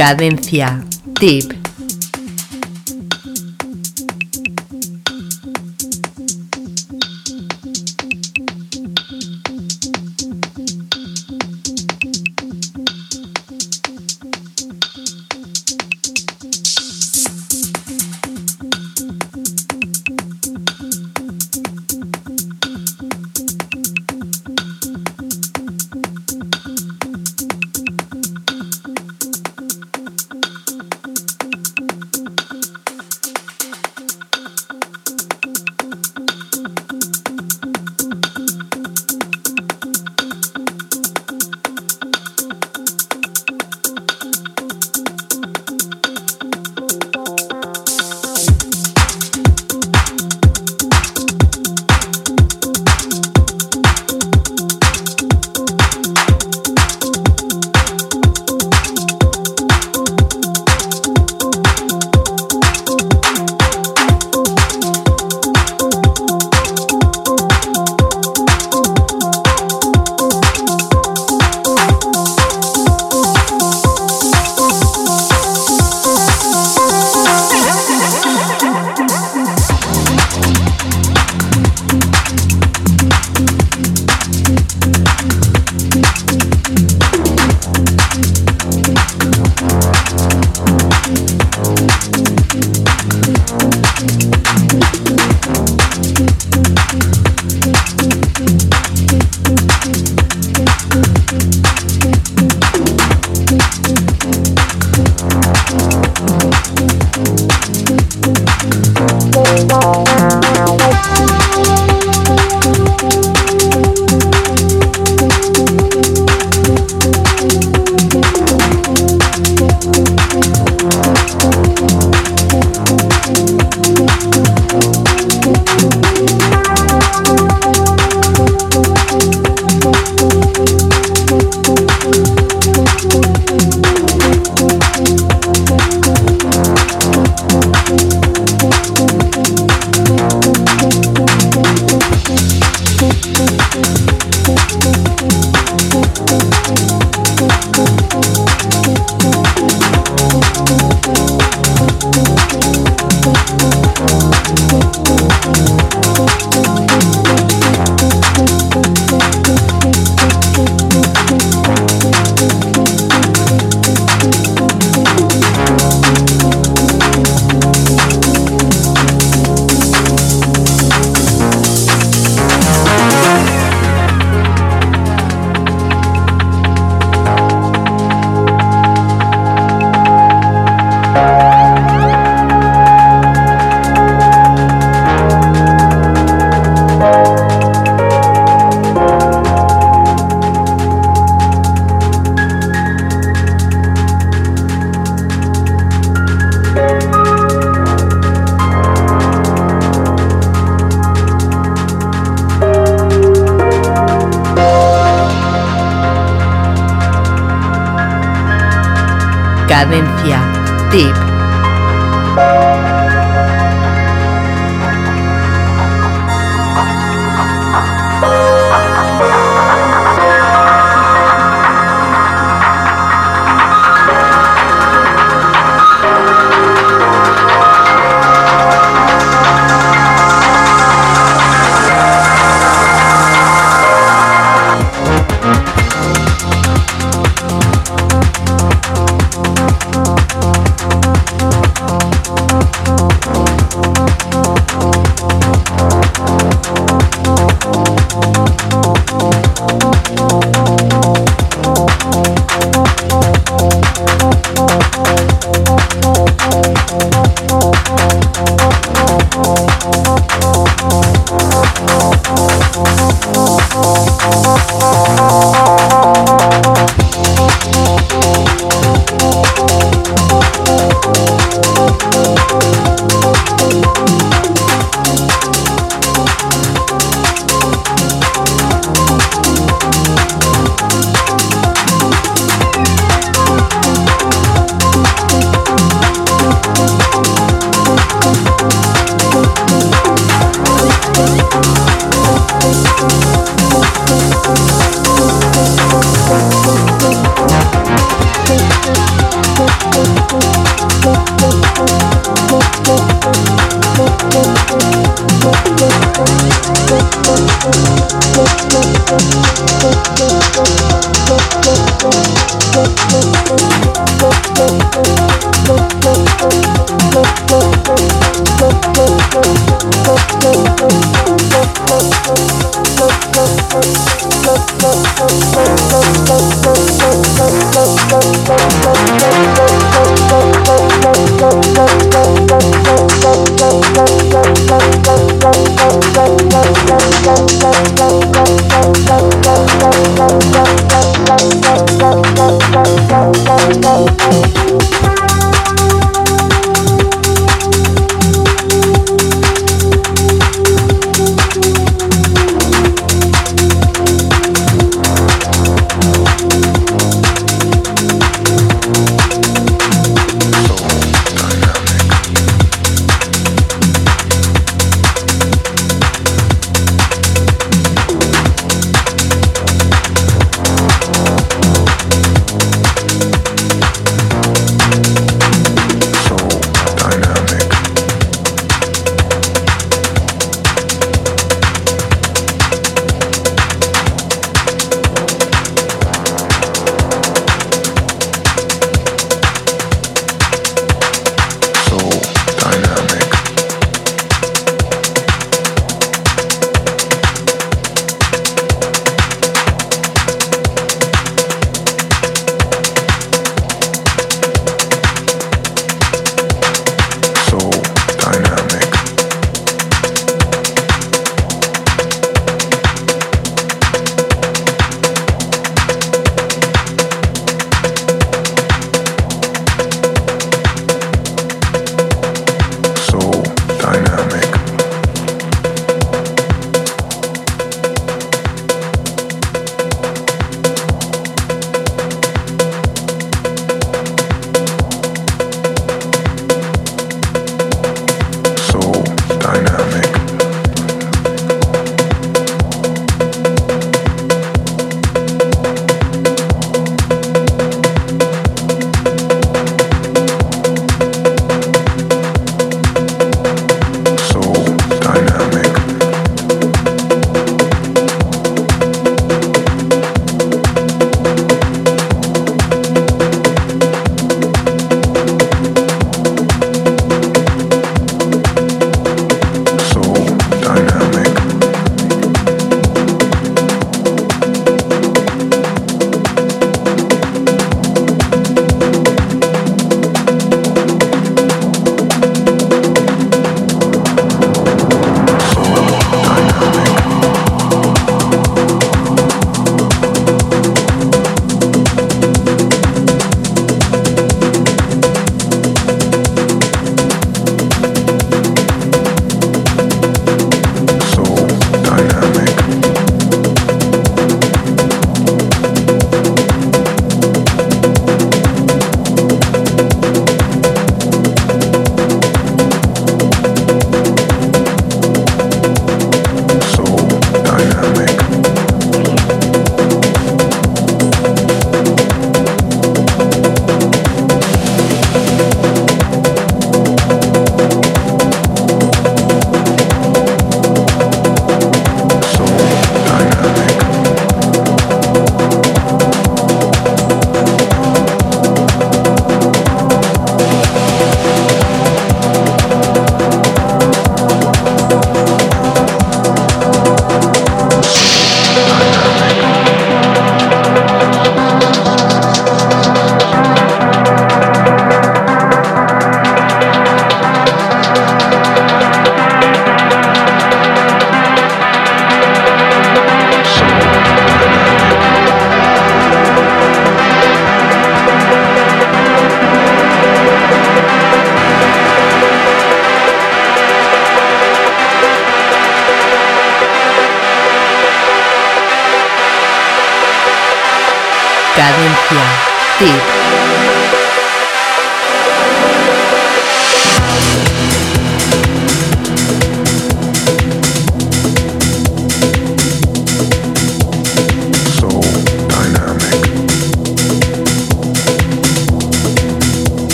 Cadencia. Tip. Música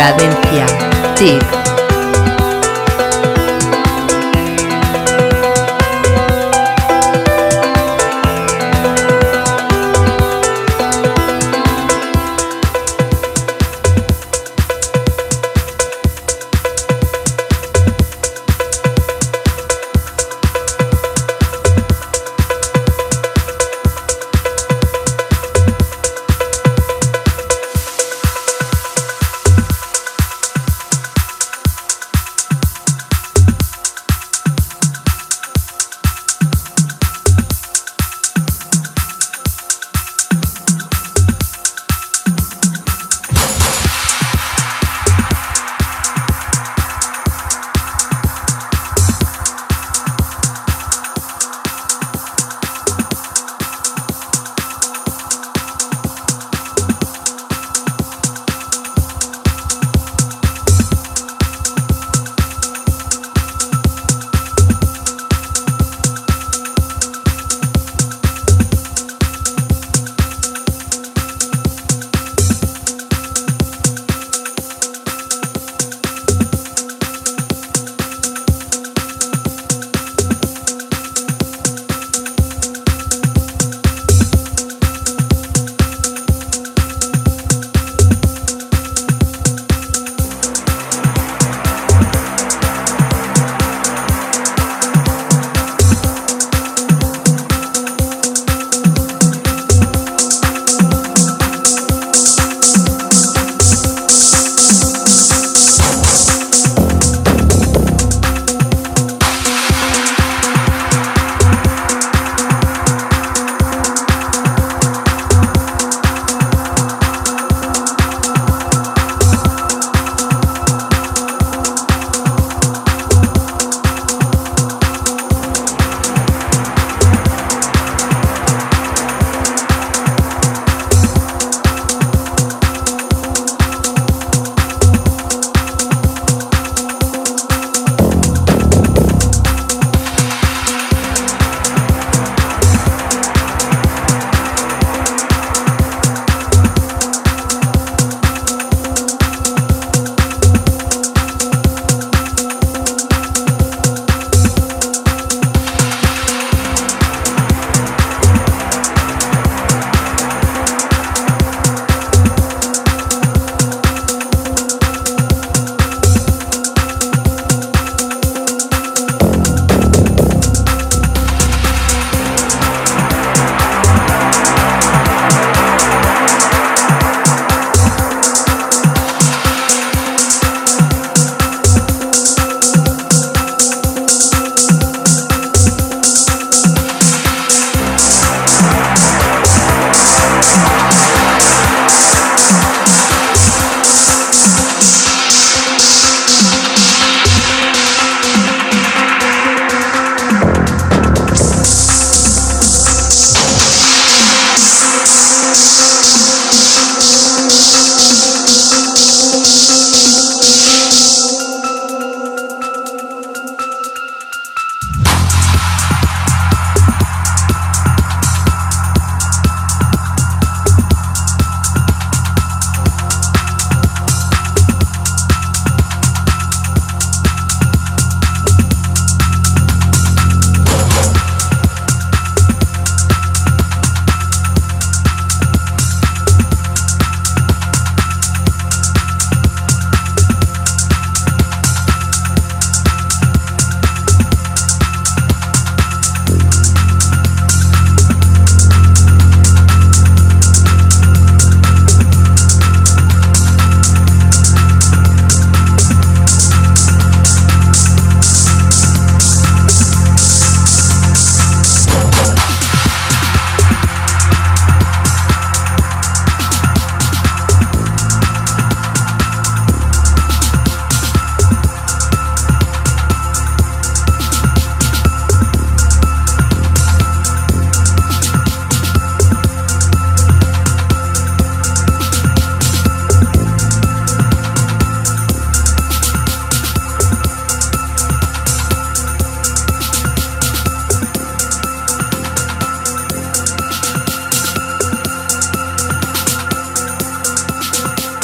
Cadencia. Chip.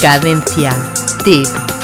Cadencia. Tip.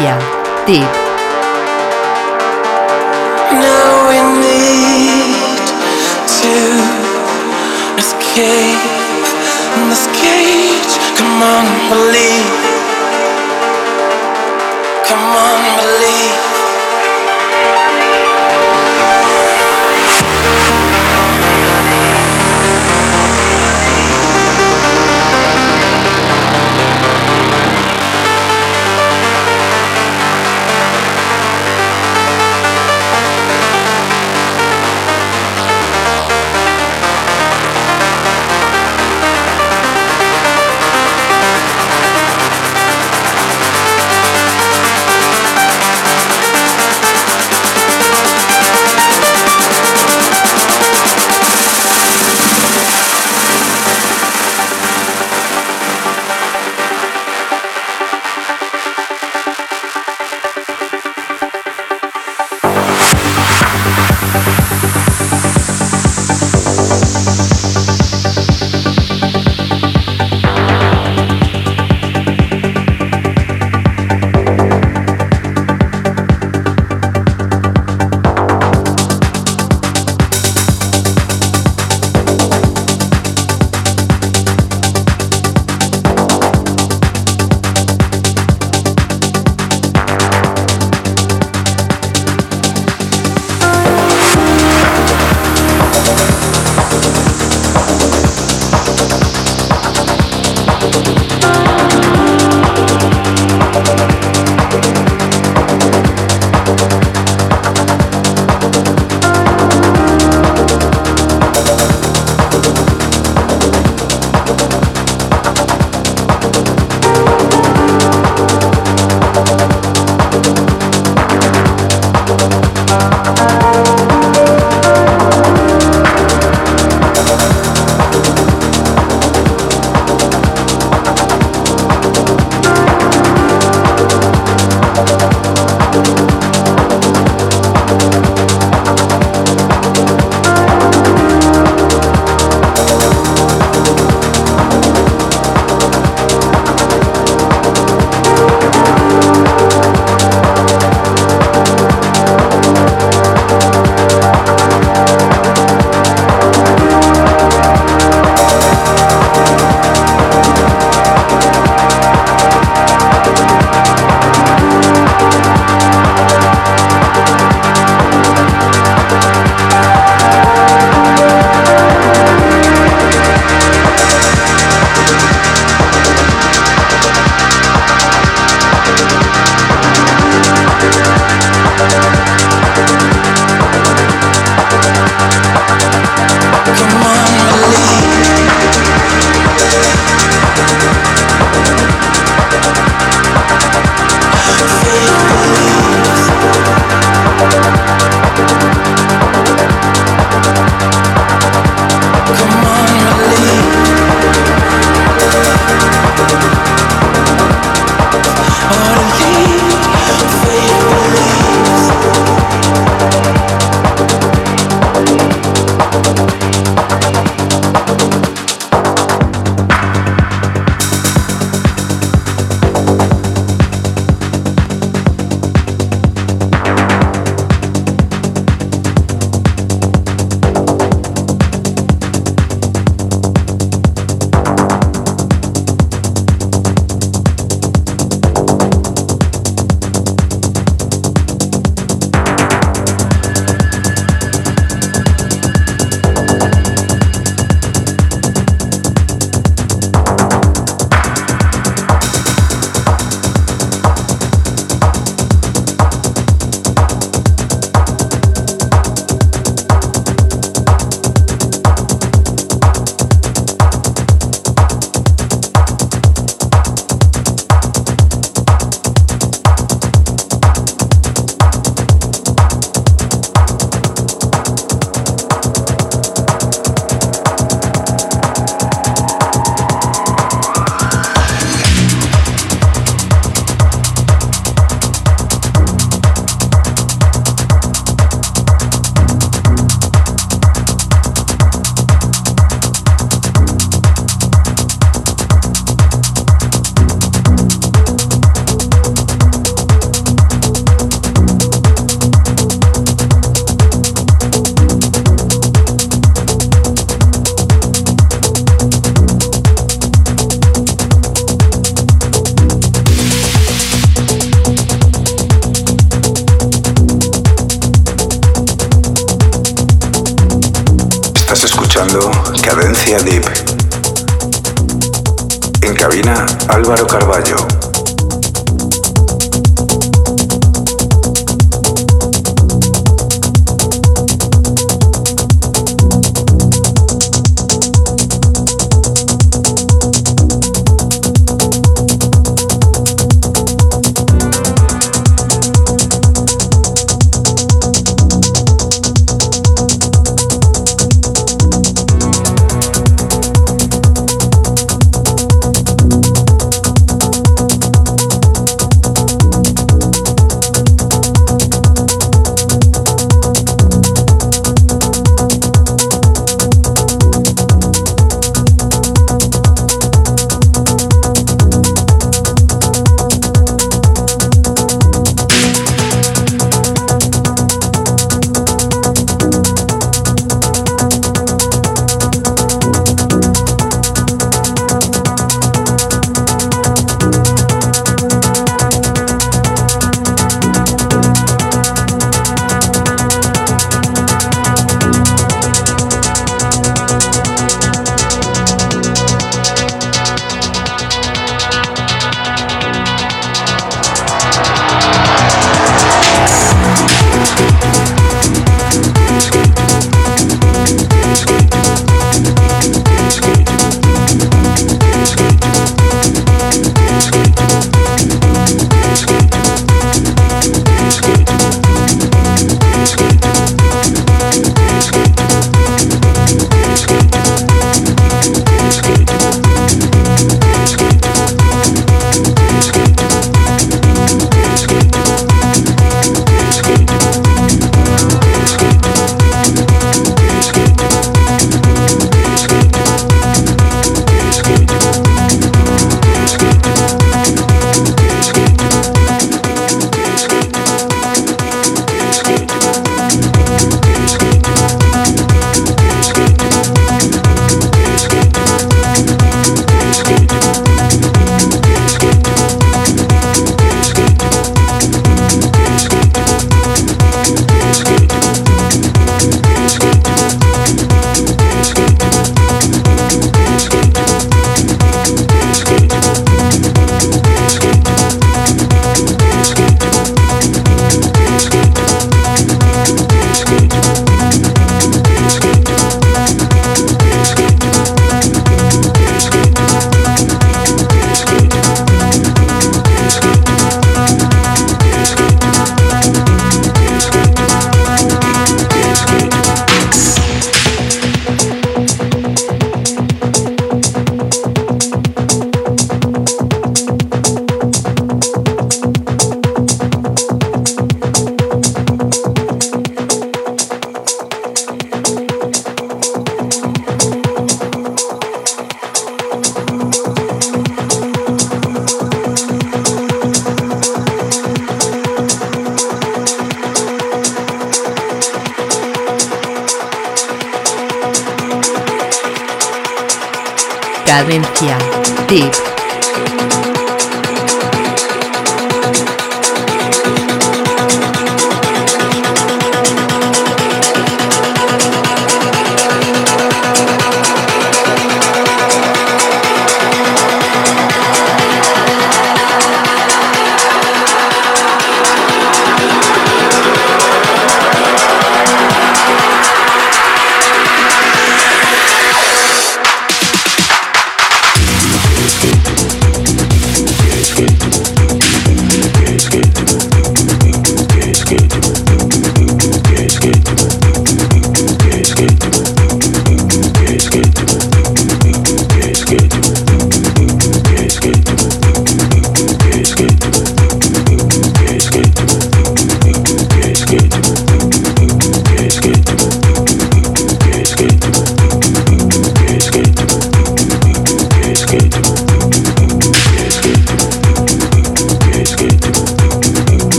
Tip.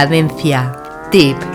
Cadencia. Tip.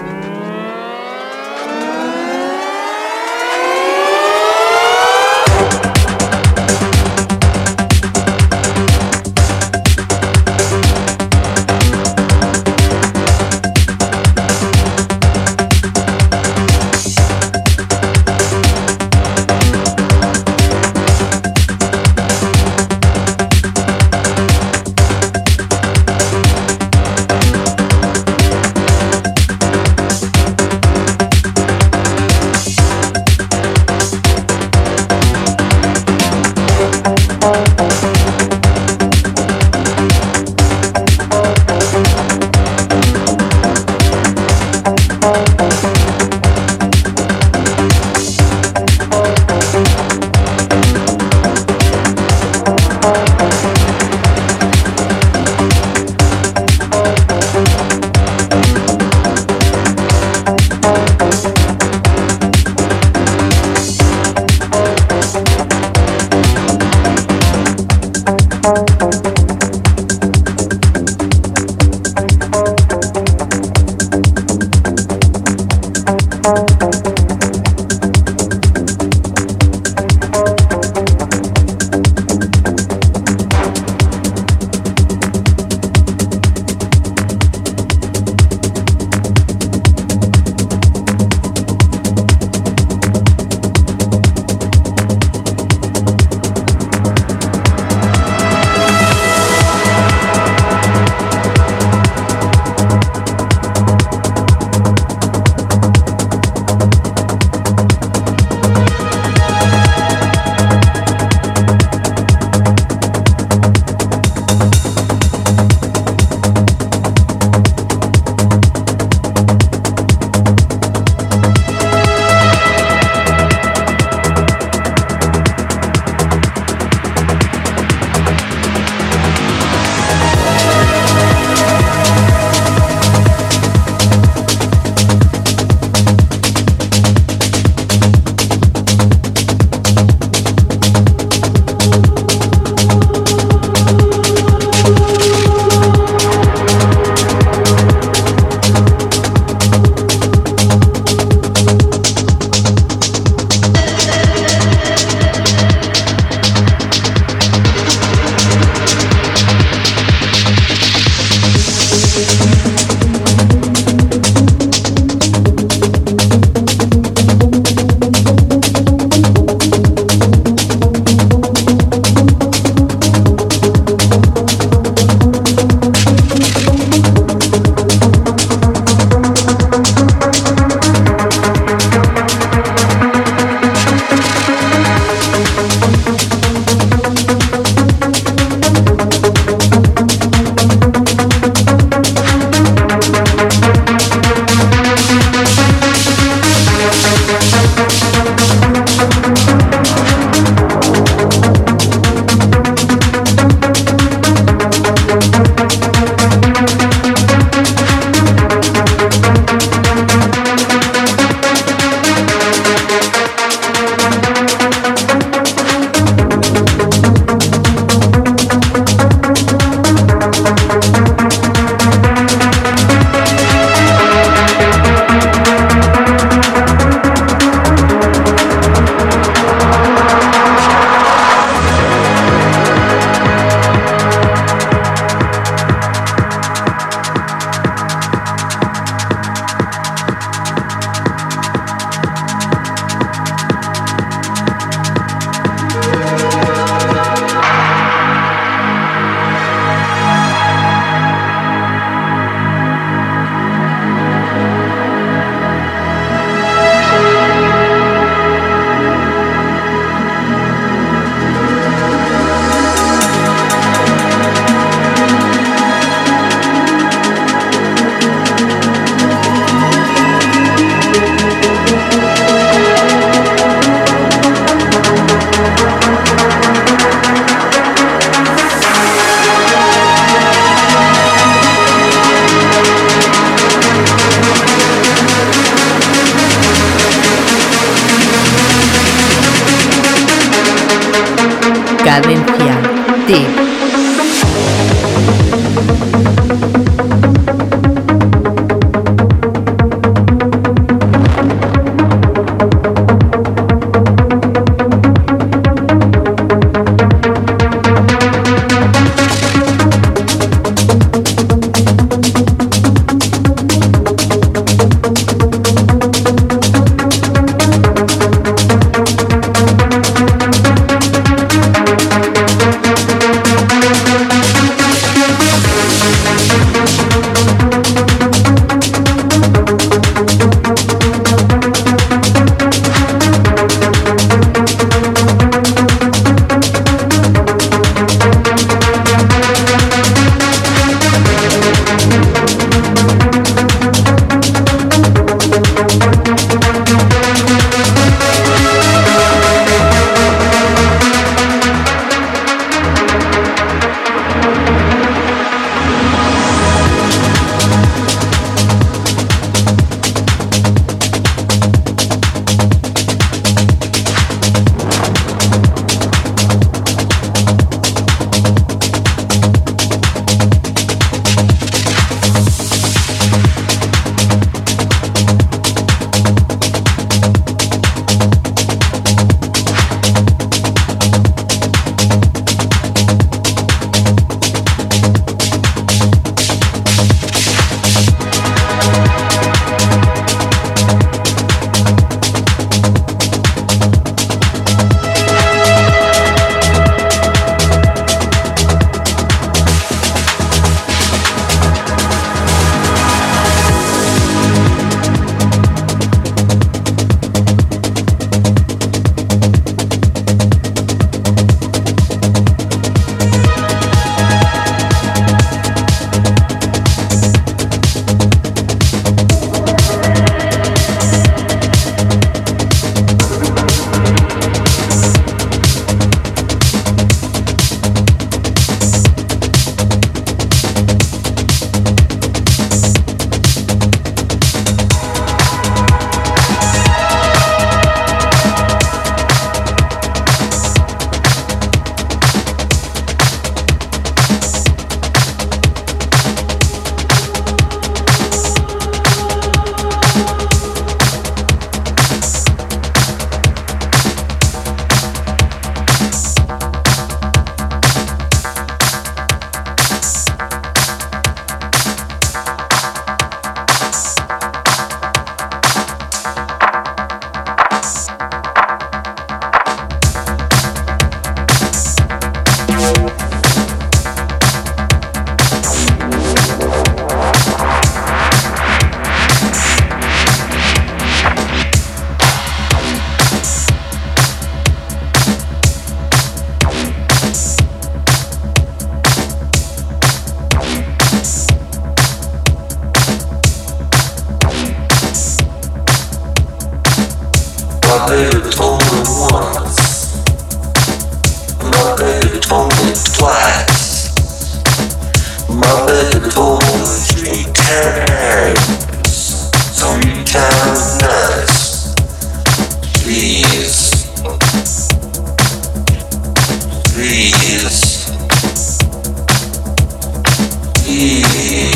see.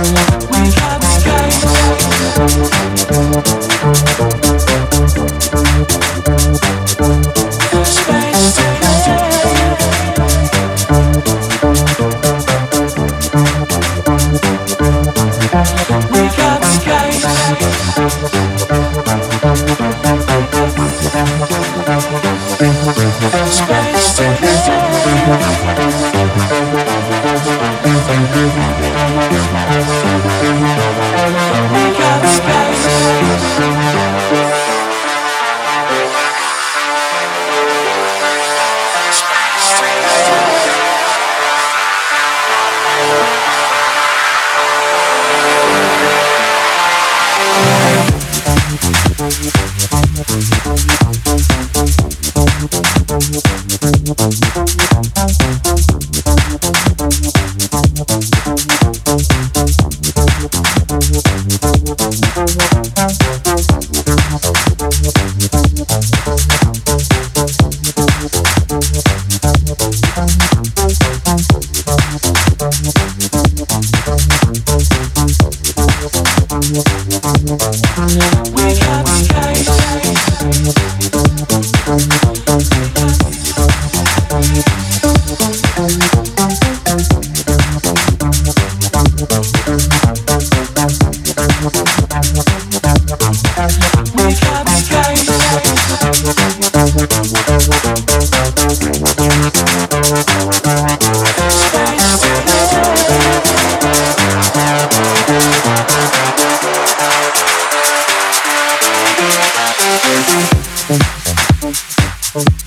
We got the Cadencia.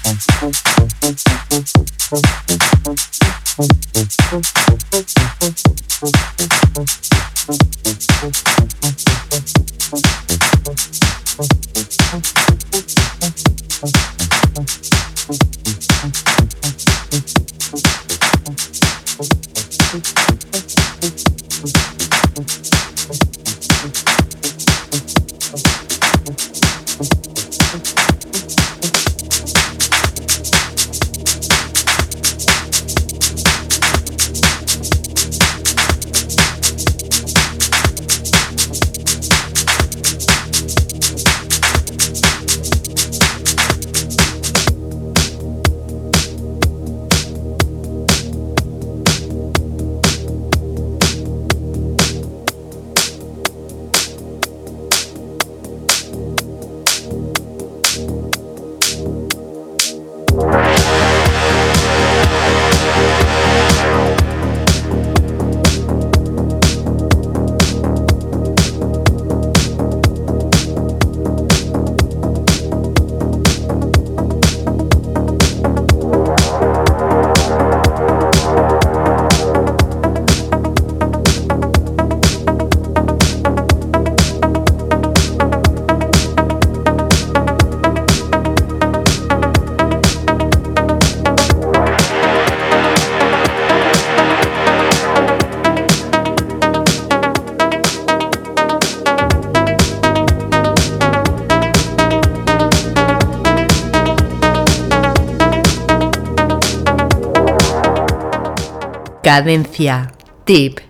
Tip. Cadencia. Tip.